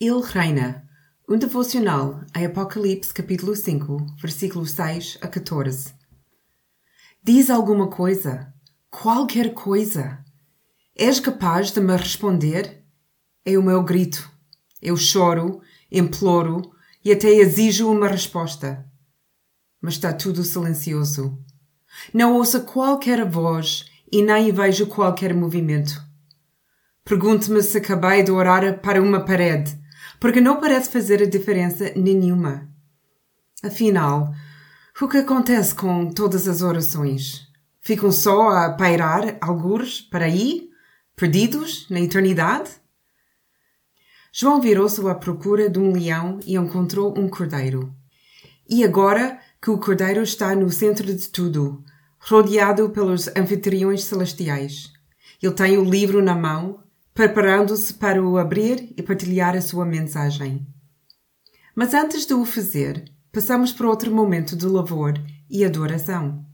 Ele reina. Um devocional em Apocalipse capítulo 5, versículos 6 a 14. Diz alguma coisa, qualquer coisa. És capaz de me responder? É o meu grito. Eu choro, imploro e até exijo uma resposta. Mas está tudo silencioso. Não ouço qualquer voz e nem vejo qualquer movimento. Pergunto-me se acabei de orar para uma parede porque não parece fazer a diferença nenhuma. Afinal, o que acontece com todas as orações? Ficam só a pairar algures para aí, perdidos na eternidade? João virou-se à procura de um leão e encontrou um cordeiro. E agora que o cordeiro está no centro de tudo, rodeado pelos anfitriões celestiais, ele tem o livro na mão preparando-se para o abrir e partilhar a sua mensagem. Mas antes de o fazer, passamos por outro momento de louvor e adoração.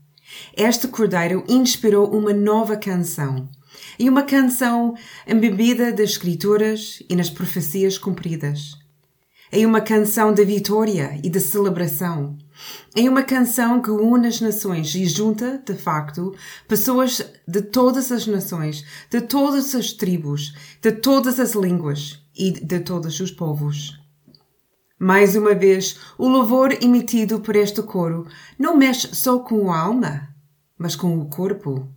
Este cordeiro inspirou uma nova canção, e uma canção embebida das escrituras e nas profecias cumpridas. É uma canção de vitória e de celebração. É uma canção que une as nações e junta, de facto, pessoas de todas as nações, de todas as tribos, de todas as línguas e de todos os povos. Mais uma vez, o louvor emitido por este coro não mexe só com a alma, mas com o corpo.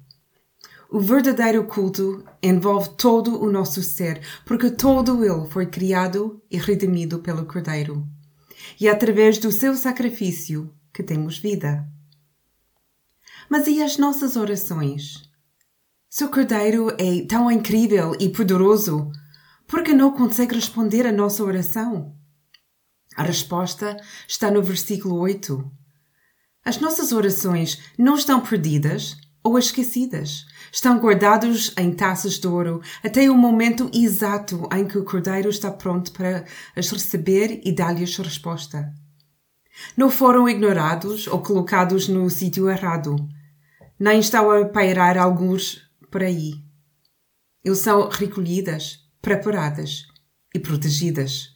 O verdadeiro culto envolve todo o nosso ser, porque todo ele foi criado e redimido pelo Cordeiro. E é através do seu sacrifício que temos vida. Mas e as nossas orações? Seu Cordeiro é tão incrível e poderoso, por que não consegue responder a nossa oração? A resposta está no versículo 8. As nossas orações não estão perdidas ou esquecidas estão guardados em taças de ouro até o momento exato em que o cordeiro está pronto para as receber e dar-lhes resposta. Não foram ignorados ou colocados no sítio errado, nem estão a pairar alguns por aí. Eles são recolhidas, preparadas e protegidas.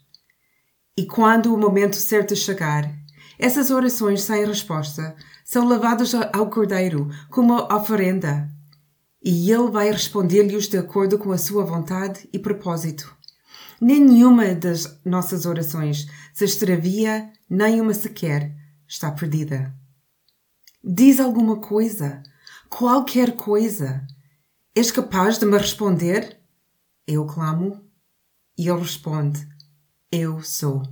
E quando o momento certo chegar, essas orações sem resposta são levadas ao Cordeiro como oferenda e ele vai responder-lhes de acordo com a sua vontade e propósito. Nenhuma das nossas orações se extravia, nem uma sequer está perdida. Diz alguma coisa, qualquer coisa. És capaz de me responder? Eu clamo e ele responde: Eu sou.